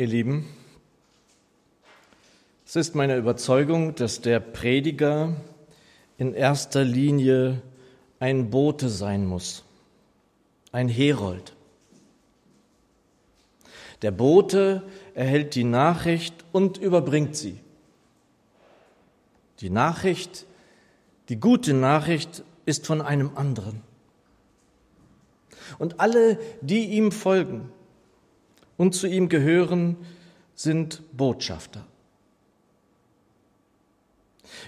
Ihr Lieben, es ist meine Überzeugung, dass der Prediger in erster Linie ein Bote sein muss, ein Herold. Der Bote erhält die Nachricht und überbringt sie. Die Nachricht, die gute Nachricht ist von einem anderen. Und alle, die ihm folgen und zu ihm gehören, sind Botschafter.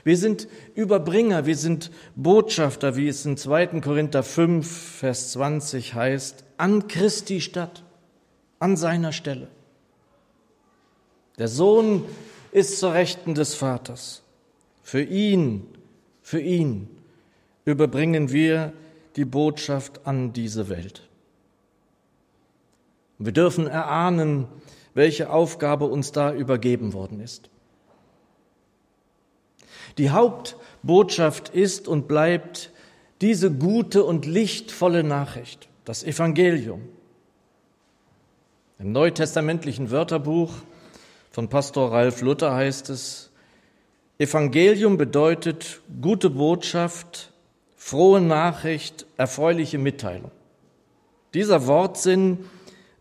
Wir sind Überbringer, wir sind Botschafter, wie es in 2. Korinther 5, Vers 20 heißt, an Christi Stadt, an seiner Stelle. Der Sohn ist zur Rechten des Vaters. Für ihn, für ihn überbringen wir die Botschaft an diese Welt. Wir dürfen erahnen, welche Aufgabe uns da übergeben worden ist. Die Hauptbotschaft ist und bleibt diese gute und lichtvolle Nachricht, das Evangelium. Im neutestamentlichen Wörterbuch von Pastor Ralf Luther heißt es, Evangelium bedeutet gute Botschaft, frohe Nachricht, erfreuliche Mitteilung. Dieser Wortsinn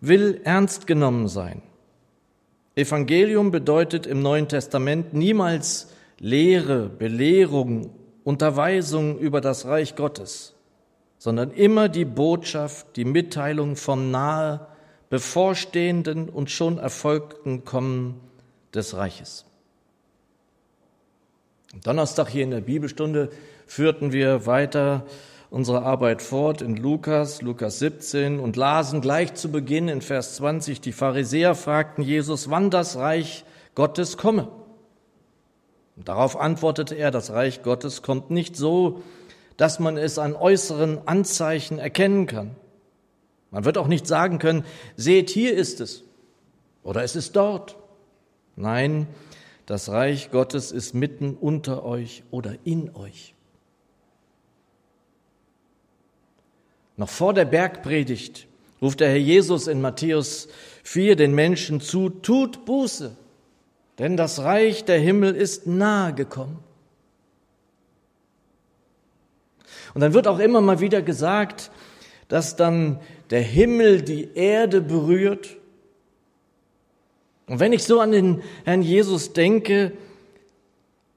will ernst genommen sein. Evangelium bedeutet im Neuen Testament niemals Lehre, Belehrung, Unterweisung über das Reich Gottes, sondern immer die Botschaft, die Mitteilung vom nahe bevorstehenden und schon erfolgten Kommen des Reiches. Am Donnerstag hier in der Bibelstunde führten wir weiter unsere Arbeit fort in Lukas, Lukas 17 und lasen gleich zu Beginn in Vers 20, die Pharisäer fragten Jesus, wann das Reich Gottes komme. Und darauf antwortete er, das Reich Gottes kommt nicht so, dass man es an äußeren Anzeichen erkennen kann. Man wird auch nicht sagen können, seht, hier ist es oder es ist dort. Nein, das Reich Gottes ist mitten unter euch oder in euch. Noch vor der Bergpredigt ruft der Herr Jesus in Matthäus 4 den Menschen zu, tut Buße, denn das Reich der Himmel ist nahe gekommen. Und dann wird auch immer mal wieder gesagt, dass dann der Himmel die Erde berührt. Und wenn ich so an den Herrn Jesus denke,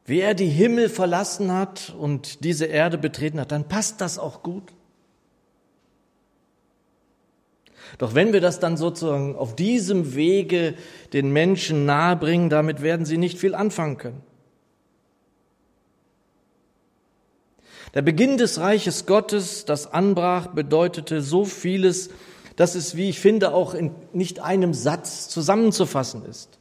wie er die Himmel verlassen hat und diese Erde betreten hat, dann passt das auch gut. Doch wenn wir das dann sozusagen auf diesem Wege den Menschen nahebringen, damit werden sie nicht viel anfangen können. Der Beginn des Reiches Gottes, das anbrach, bedeutete so vieles, dass es, wie ich finde, auch in nicht einem Satz zusammenzufassen ist.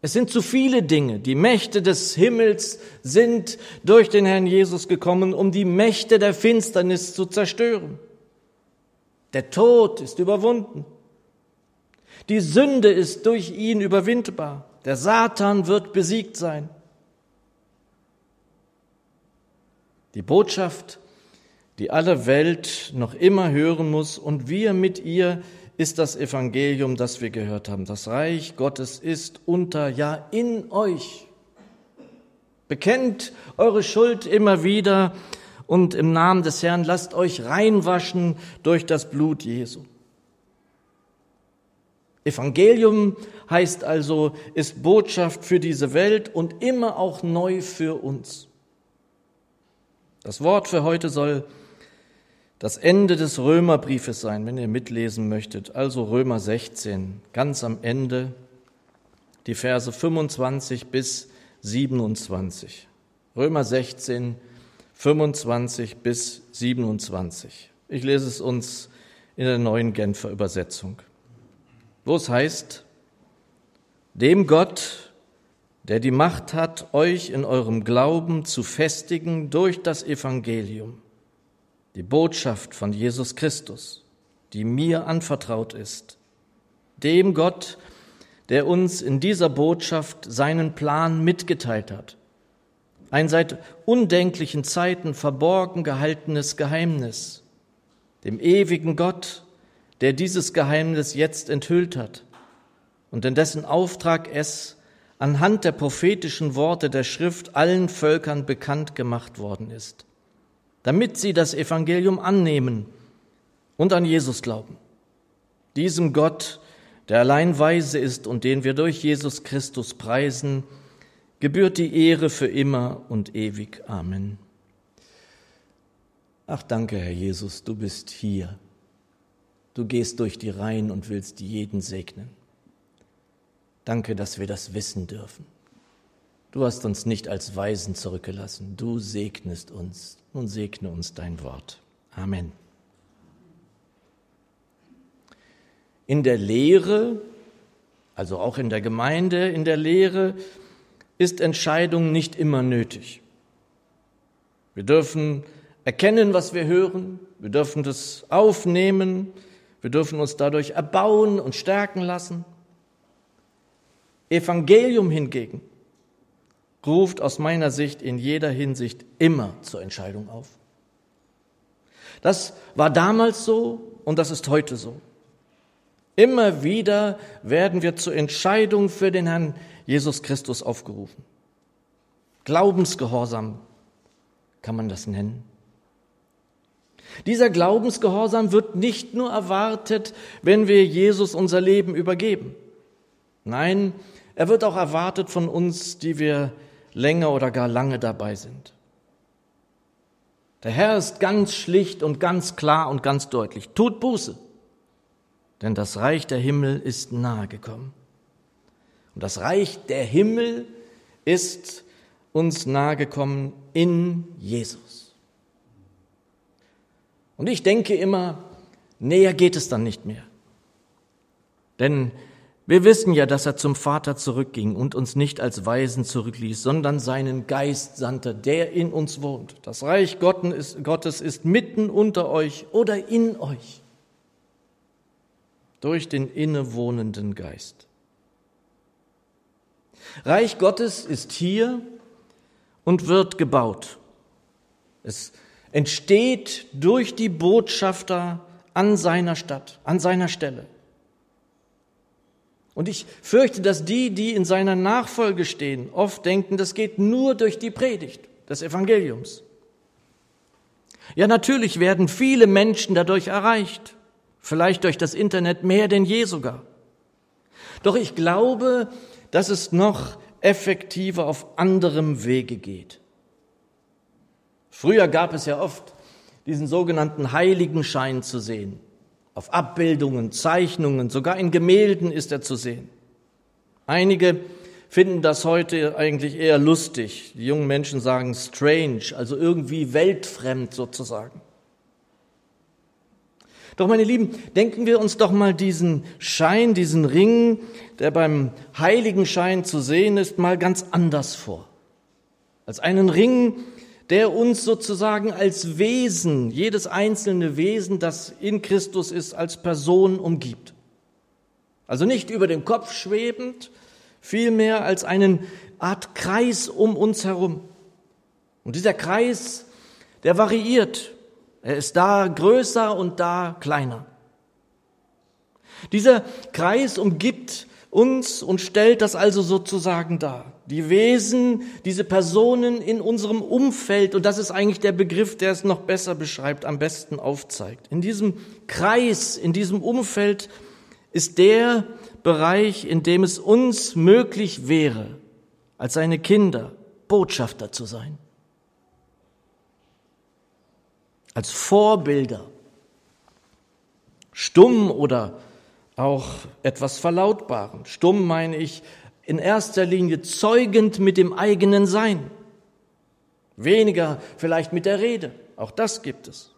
Es sind zu viele Dinge. Die Mächte des Himmels sind durch den Herrn Jesus gekommen, um die Mächte der Finsternis zu zerstören. Der Tod ist überwunden. Die Sünde ist durch ihn überwindbar. Der Satan wird besiegt sein. Die Botschaft, die alle Welt noch immer hören muss und wir mit ihr, ist das Evangelium, das wir gehört haben. Das Reich Gottes ist unter, ja in euch. Bekennt eure Schuld immer wieder und im Namen des Herrn lasst euch reinwaschen durch das Blut Jesu. Evangelium heißt also, ist Botschaft für diese Welt und immer auch neu für uns. Das Wort für heute soll das Ende des Römerbriefes sein, wenn ihr mitlesen möchtet. Also Römer 16, ganz am Ende, die Verse 25 bis 27. Römer 16, 25 bis 27. Ich lese es uns in der neuen Genfer Übersetzung, wo es heißt, dem Gott, der die Macht hat, euch in eurem Glauben zu festigen durch das Evangelium, die Botschaft von Jesus Christus, die mir anvertraut ist, dem Gott, der uns in dieser Botschaft seinen Plan mitgeteilt hat ein seit undenklichen Zeiten verborgen gehaltenes Geheimnis, dem ewigen Gott, der dieses Geheimnis jetzt enthüllt hat, und in dessen Auftrag es anhand der prophetischen Worte der Schrift allen Völkern bekannt gemacht worden ist, damit sie das Evangelium annehmen und an Jesus glauben. Diesem Gott, der allein weise ist und den wir durch Jesus Christus preisen, gebührt die Ehre für immer und ewig. Amen. Ach danke, Herr Jesus, du bist hier. Du gehst durch die Reihen und willst jeden segnen. Danke, dass wir das wissen dürfen. Du hast uns nicht als Weisen zurückgelassen. Du segnest uns. Nun segne uns dein Wort. Amen. In der Lehre, also auch in der Gemeinde, in der Lehre ist Entscheidung nicht immer nötig. Wir dürfen erkennen, was wir hören, wir dürfen das aufnehmen, wir dürfen uns dadurch erbauen und stärken lassen. Evangelium hingegen ruft aus meiner Sicht in jeder Hinsicht immer zur Entscheidung auf. Das war damals so und das ist heute so. Immer wieder werden wir zur Entscheidung für den Herrn Jesus Christus aufgerufen. Glaubensgehorsam kann man das nennen. Dieser Glaubensgehorsam wird nicht nur erwartet, wenn wir Jesus unser Leben übergeben. Nein, er wird auch erwartet von uns, die wir länger oder gar lange dabei sind. Der Herr ist ganz schlicht und ganz klar und ganz deutlich. Tut Buße, denn das Reich der Himmel ist nahe gekommen. Und das Reich der Himmel ist uns nahegekommen in Jesus. Und ich denke immer, näher geht es dann nicht mehr. Denn wir wissen ja, dass er zum Vater zurückging und uns nicht als Weisen zurückließ, sondern seinen Geist sandte, der in uns wohnt. Das Reich Gottes ist mitten unter euch oder in euch durch den innewohnenden Geist. Reich Gottes ist hier und wird gebaut. Es entsteht durch die Botschafter an seiner Stadt, an seiner Stelle. Und ich fürchte, dass die, die in seiner Nachfolge stehen, oft denken, das geht nur durch die Predigt des Evangeliums. Ja, natürlich werden viele Menschen dadurch erreicht, vielleicht durch das Internet mehr denn je sogar. Doch ich glaube, dass es noch effektiver auf anderem Wege geht. Früher gab es ja oft diesen sogenannten Heiligenschein zu sehen. Auf Abbildungen, Zeichnungen, sogar in Gemälden ist er zu sehen. Einige finden das heute eigentlich eher lustig. Die jungen Menschen sagen strange, also irgendwie weltfremd sozusagen. Doch meine Lieben, denken wir uns doch mal diesen Schein, diesen Ring, der beim Heiligenschein zu sehen ist, mal ganz anders vor. Als einen Ring, der uns sozusagen als Wesen, jedes einzelne Wesen, das in Christus ist, als Person umgibt. Also nicht über dem Kopf schwebend, vielmehr als einen Art Kreis um uns herum. Und dieser Kreis, der variiert er ist da größer und da kleiner. Dieser Kreis umgibt uns und stellt das also sozusagen dar. Die Wesen, diese Personen in unserem Umfeld, und das ist eigentlich der Begriff, der es noch besser beschreibt, am besten aufzeigt. In diesem Kreis, in diesem Umfeld ist der Bereich, in dem es uns möglich wäre, als seine Kinder Botschafter zu sein. Als Vorbilder, stumm oder auch etwas verlautbaren. Stumm meine ich in erster Linie zeugend mit dem eigenen Sein, weniger vielleicht mit der Rede. Auch das gibt es.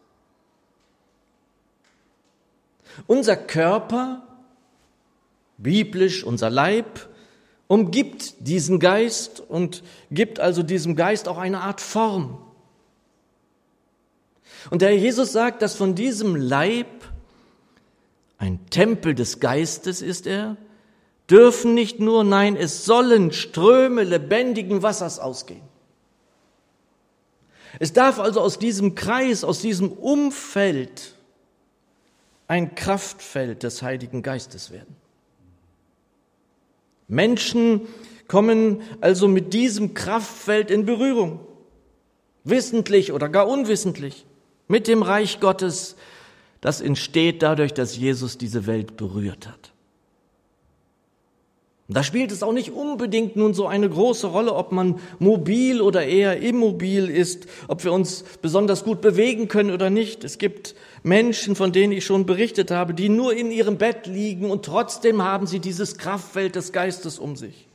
Unser Körper, biblisch unser Leib, umgibt diesen Geist und gibt also diesem Geist auch eine Art Form. Und der Herr Jesus sagt, dass von diesem Leib, ein Tempel des Geistes ist er, dürfen nicht nur, nein, es sollen Ströme lebendigen Wassers ausgehen. Es darf also aus diesem Kreis, aus diesem Umfeld ein Kraftfeld des Heiligen Geistes werden. Menschen kommen also mit diesem Kraftfeld in Berührung, wissentlich oder gar unwissentlich, mit dem Reich Gottes, das entsteht dadurch, dass Jesus diese Welt berührt hat. Da spielt es auch nicht unbedingt nun so eine große Rolle, ob man mobil oder eher immobil ist, ob wir uns besonders gut bewegen können oder nicht. Es gibt Menschen, von denen ich schon berichtet habe, die nur in ihrem Bett liegen und trotzdem haben sie dieses Kraftfeld des Geistes um sich.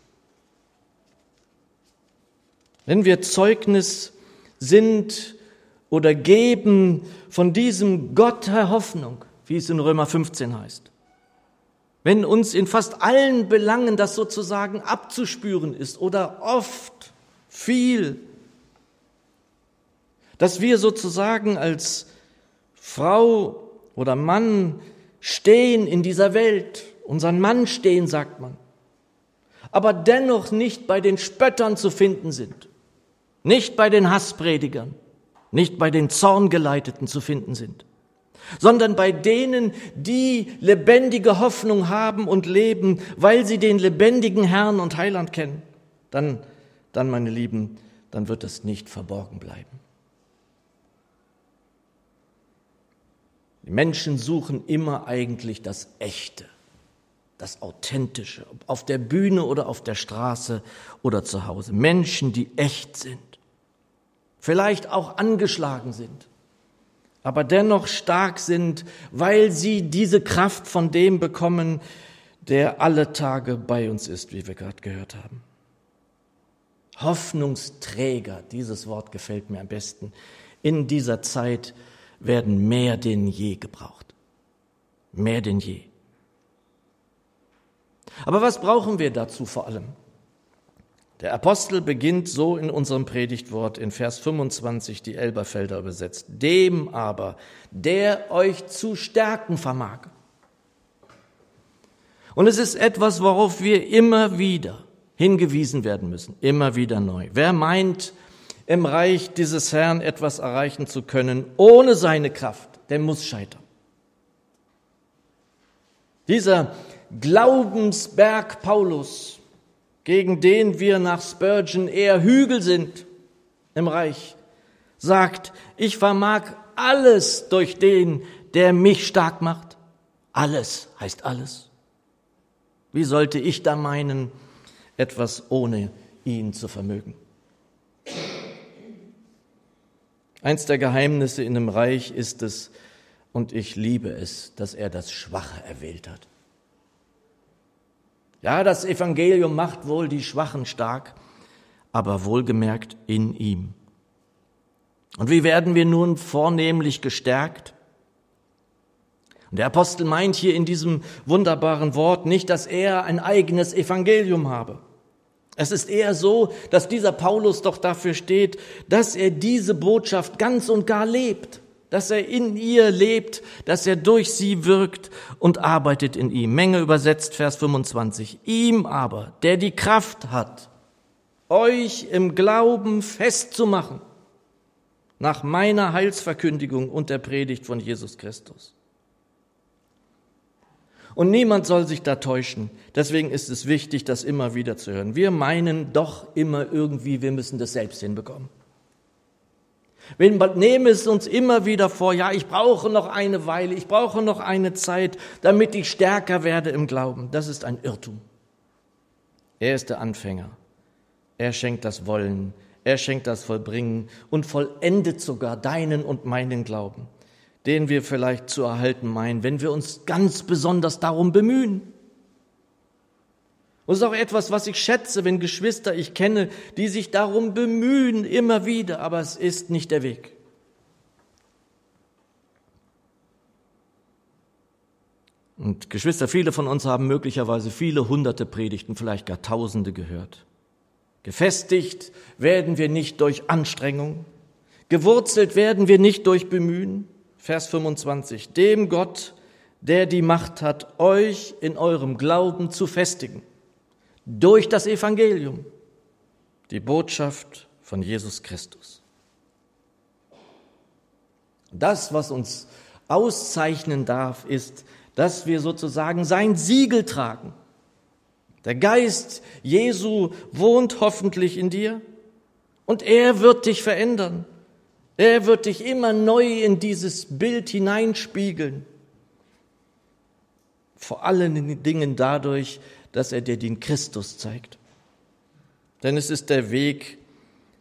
Wenn wir Zeugnis sind oder geben von diesem Gott der Hoffnung, wie es in Römer 15 heißt, wenn uns in fast allen Belangen das sozusagen abzuspüren ist oder oft viel, dass wir sozusagen als Frau oder Mann stehen in dieser Welt, unseren Mann stehen, sagt man, aber dennoch nicht bei den Spöttern zu finden sind, nicht bei den Hasspredigern, nicht bei den Zorngeleiteten zu finden sind sondern bei denen, die lebendige Hoffnung haben und leben, weil sie den lebendigen Herrn und Heiland kennen, dann, dann, meine Lieben, dann wird es nicht verborgen bleiben. Die Menschen suchen immer eigentlich das Echte, das Authentische, auf der Bühne oder auf der Straße oder zu Hause. Menschen, die echt sind, vielleicht auch angeschlagen sind aber dennoch stark sind, weil sie diese Kraft von dem bekommen, der alle Tage bei uns ist, wie wir gerade gehört haben. Hoffnungsträger, dieses Wort gefällt mir am besten, in dieser Zeit werden mehr denn je gebraucht. Mehr denn je. Aber was brauchen wir dazu vor allem? Der Apostel beginnt so in unserem Predigtwort in Vers 25, die Elberfelder übersetzt. Dem aber, der euch zu stärken vermag. Und es ist etwas, worauf wir immer wieder hingewiesen werden müssen, immer wieder neu. Wer meint, im Reich dieses Herrn etwas erreichen zu können, ohne seine Kraft, der muss scheitern. Dieser Glaubensberg Paulus, gegen den wir nach Spurgeon eher Hügel sind im Reich, sagt, ich vermag alles durch den, der mich stark macht. Alles heißt alles. Wie sollte ich da meinen, etwas ohne ihn zu vermögen? Eins der Geheimnisse in dem Reich ist es, und ich liebe es, dass er das Schwache erwählt hat. Ja, das Evangelium macht wohl die Schwachen stark, aber wohlgemerkt in ihm. Und wie werden wir nun vornehmlich gestärkt? Und der Apostel meint hier in diesem wunderbaren Wort nicht, dass er ein eigenes Evangelium habe. Es ist eher so, dass dieser Paulus doch dafür steht, dass er diese Botschaft ganz und gar lebt dass er in ihr lebt, dass er durch sie wirkt und arbeitet in ihm. Menge übersetzt, Vers 25. Ihm aber, der die Kraft hat, euch im Glauben festzumachen, nach meiner Heilsverkündigung und der Predigt von Jesus Christus. Und niemand soll sich da täuschen. Deswegen ist es wichtig, das immer wieder zu hören. Wir meinen doch immer irgendwie, wir müssen das selbst hinbekommen. Wir nehmen es uns immer wieder vor, ja, ich brauche noch eine Weile, ich brauche noch eine Zeit, damit ich stärker werde im Glauben. Das ist ein Irrtum. Er ist der Anfänger. Er schenkt das Wollen, er schenkt das Vollbringen und vollendet sogar deinen und meinen Glauben, den wir vielleicht zu erhalten meinen, wenn wir uns ganz besonders darum bemühen. Und es ist auch etwas, was ich schätze, wenn Geschwister ich kenne, die sich darum bemühen, immer wieder, aber es ist nicht der Weg. Und Geschwister, viele von uns haben möglicherweise viele hunderte Predigten, vielleicht gar tausende gehört. Gefestigt werden wir nicht durch Anstrengung, gewurzelt werden wir nicht durch Bemühen. Vers 25, dem Gott, der die Macht hat, euch in eurem Glauben zu festigen durch das Evangelium, die Botschaft von Jesus Christus. Das, was uns auszeichnen darf, ist, dass wir sozusagen sein Siegel tragen, Der Geist Jesu wohnt hoffentlich in dir und er wird dich verändern. Er wird dich immer neu in dieses Bild hineinspiegeln. Vor allen Dingen dadurch, dass er dir den Christus zeigt. Denn es ist der Weg,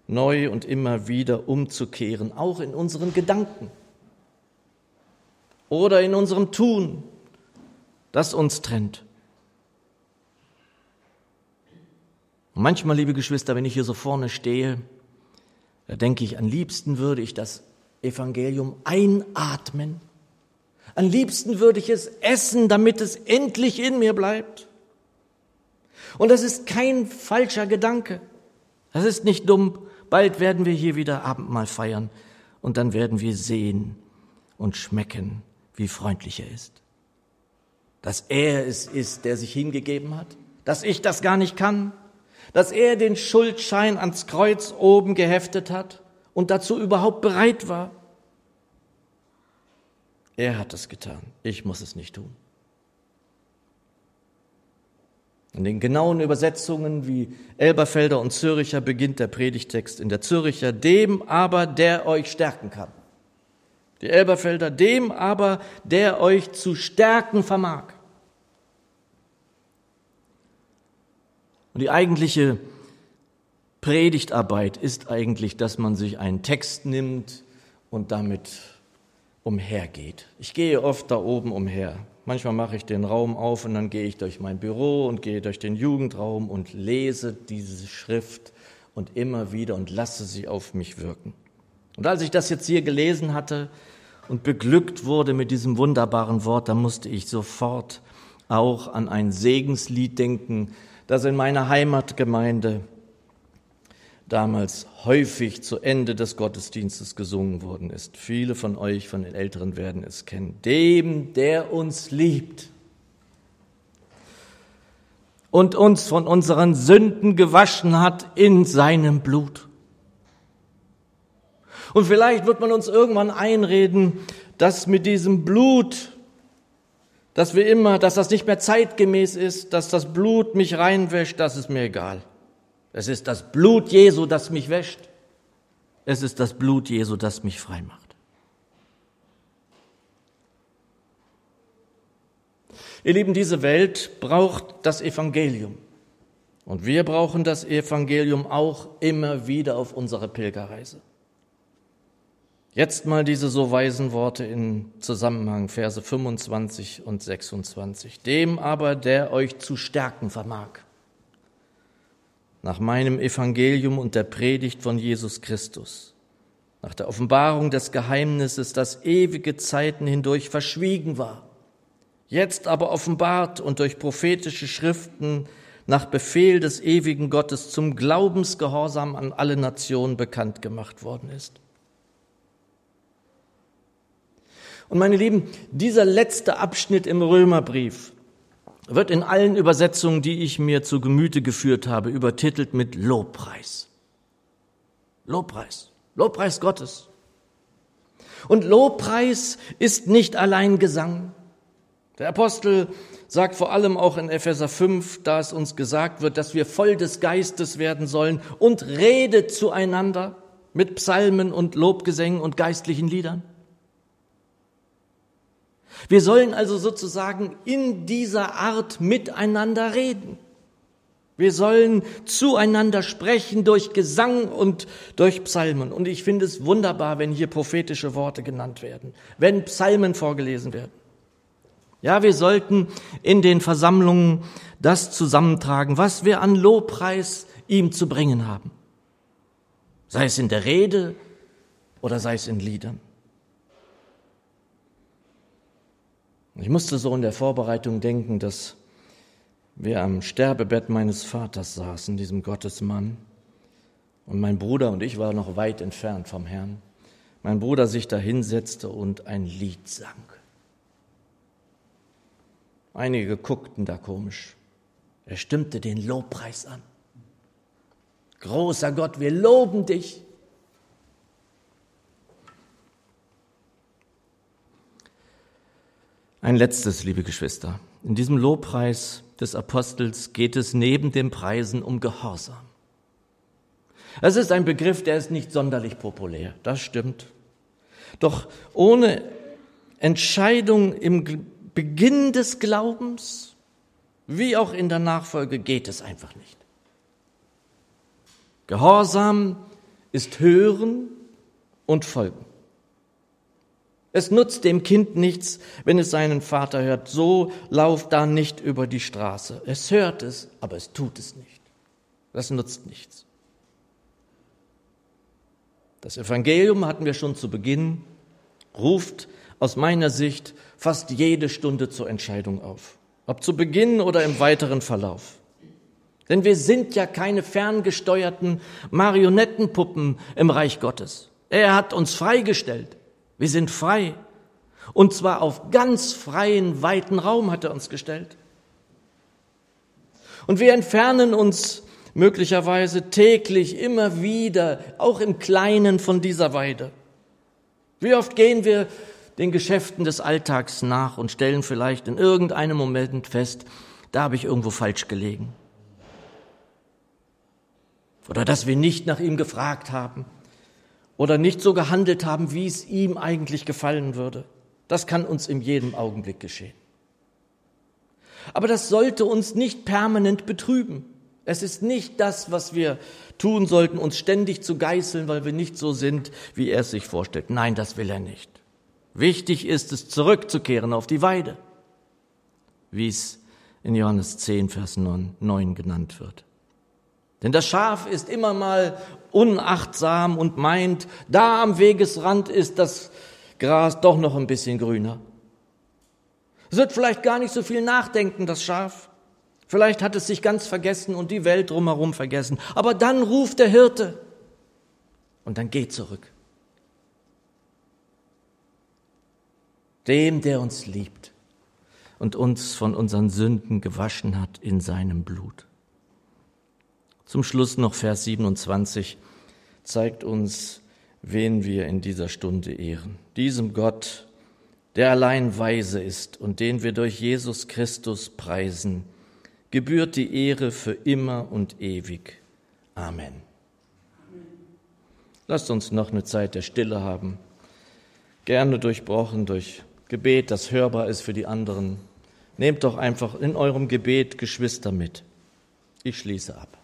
neu und immer wieder umzukehren, auch in unseren Gedanken oder in unserem Tun, das uns trennt. Und manchmal, liebe Geschwister, wenn ich hier so vorne stehe, da denke ich, am liebsten würde ich das Evangelium einatmen. Am liebsten würde ich es essen, damit es endlich in mir bleibt. Und das ist kein falscher Gedanke. Das ist nicht dumm. Bald werden wir hier wieder Abendmahl feiern und dann werden wir sehen und schmecken, wie freundlich er ist. Dass er es ist, der sich hingegeben hat, dass ich das gar nicht kann, dass er den Schuldschein ans Kreuz oben geheftet hat und dazu überhaupt bereit war. Er hat es getan, ich muss es nicht tun. In den genauen Übersetzungen wie Elberfelder und Züricher beginnt der Predigtext in der Züricher, dem aber, der euch stärken kann. Die Elberfelder, dem aber, der euch zu stärken vermag. Und die eigentliche Predigtarbeit ist eigentlich, dass man sich einen Text nimmt und damit umhergeht. Ich gehe oft da oben umher. Manchmal mache ich den Raum auf und dann gehe ich durch mein Büro und gehe durch den Jugendraum und lese diese Schrift und immer wieder und lasse sie auf mich wirken. Und als ich das jetzt hier gelesen hatte und beglückt wurde mit diesem wunderbaren Wort, da musste ich sofort auch an ein Segenslied denken, das in meiner Heimatgemeinde damals häufig zu Ende des Gottesdienstes gesungen worden ist. Viele von euch, von den Älteren werden es kennen. Dem, der uns liebt und uns von unseren Sünden gewaschen hat in seinem Blut. Und vielleicht wird man uns irgendwann einreden, dass mit diesem Blut, dass wir immer, dass das nicht mehr zeitgemäß ist, dass das Blut mich reinwäscht, das ist mir egal. Es ist das Blut Jesu, das mich wäscht. Es ist das Blut Jesu, das mich frei macht. Ihr Lieben, diese Welt braucht das Evangelium. Und wir brauchen das Evangelium auch immer wieder auf unserer Pilgerreise. Jetzt mal diese so weisen Worte in Zusammenhang, Verse 25 und 26. Dem aber, der euch zu stärken vermag nach meinem Evangelium und der Predigt von Jesus Christus, nach der Offenbarung des Geheimnisses, das ewige Zeiten hindurch verschwiegen war, jetzt aber offenbart und durch prophetische Schriften nach Befehl des ewigen Gottes zum Glaubensgehorsam an alle Nationen bekannt gemacht worden ist. Und meine Lieben, dieser letzte Abschnitt im Römerbrief wird in allen Übersetzungen, die ich mir zu Gemüte geführt habe, übertitelt mit Lobpreis. Lobpreis. Lobpreis Gottes. Und Lobpreis ist nicht allein Gesang. Der Apostel sagt vor allem auch in Epheser 5, da es uns gesagt wird, dass wir voll des Geistes werden sollen und redet zueinander mit Psalmen und Lobgesängen und geistlichen Liedern. Wir sollen also sozusagen in dieser Art miteinander reden. Wir sollen zueinander sprechen durch Gesang und durch Psalmen. Und ich finde es wunderbar, wenn hier prophetische Worte genannt werden, wenn Psalmen vorgelesen werden. Ja, wir sollten in den Versammlungen das zusammentragen, was wir an Lobpreis ihm zu bringen haben. Sei es in der Rede oder sei es in Liedern. Ich musste so in der Vorbereitung denken, dass wir am Sterbebett meines Vaters saßen, diesem Gottesmann, und mein Bruder und ich waren noch weit entfernt vom Herrn. Mein Bruder sich da hinsetzte und ein Lied sang. Einige guckten da komisch. Er stimmte den Lobpreis an. Großer Gott, wir loben dich. Ein letztes, liebe Geschwister. in diesem Lobpreis des Apostels geht es neben dem Preisen um Gehorsam. Es ist ein Begriff, der ist nicht sonderlich populär, das stimmt. Doch ohne Entscheidung im Beginn des Glaubens, wie auch in der Nachfolge, geht es einfach nicht. Gehorsam ist Hören und Folgen. Es nutzt dem Kind nichts, wenn es seinen Vater hört. So lauf da nicht über die Straße. Es hört es, aber es tut es nicht. Das nutzt nichts. Das Evangelium hatten wir schon zu Beginn, ruft aus meiner Sicht fast jede Stunde zur Entscheidung auf, ob zu Beginn oder im weiteren Verlauf. Denn wir sind ja keine ferngesteuerten Marionettenpuppen im Reich Gottes. Er hat uns freigestellt. Wir sind frei. Und zwar auf ganz freien, weiten Raum hat er uns gestellt. Und wir entfernen uns möglicherweise täglich immer wieder, auch im Kleinen von dieser Weide. Wie oft gehen wir den Geschäften des Alltags nach und stellen vielleicht in irgendeinem Moment fest, da habe ich irgendwo falsch gelegen. Oder dass wir nicht nach ihm gefragt haben oder nicht so gehandelt haben, wie es ihm eigentlich gefallen würde. Das kann uns in jedem Augenblick geschehen. Aber das sollte uns nicht permanent betrüben. Es ist nicht das, was wir tun sollten, uns ständig zu geißeln, weil wir nicht so sind, wie er es sich vorstellt. Nein, das will er nicht. Wichtig ist es, zurückzukehren auf die Weide, wie es in Johannes 10, Vers 9 genannt wird. Denn das Schaf ist immer mal unachtsam und meint, da am Wegesrand ist das Gras doch noch ein bisschen grüner. Es wird vielleicht gar nicht so viel nachdenken, das Schaf. Vielleicht hat es sich ganz vergessen und die Welt drumherum vergessen. Aber dann ruft der Hirte und dann geht zurück. Dem, der uns liebt und uns von unseren Sünden gewaschen hat in seinem Blut. Zum Schluss noch Vers 27 zeigt uns, wen wir in dieser Stunde ehren. Diesem Gott, der allein weise ist und den wir durch Jesus Christus preisen, gebührt die Ehre für immer und ewig. Amen. Lasst uns noch eine Zeit der Stille haben, gerne durchbrochen durch Gebet, das hörbar ist für die anderen. Nehmt doch einfach in eurem Gebet Geschwister mit. Ich schließe ab.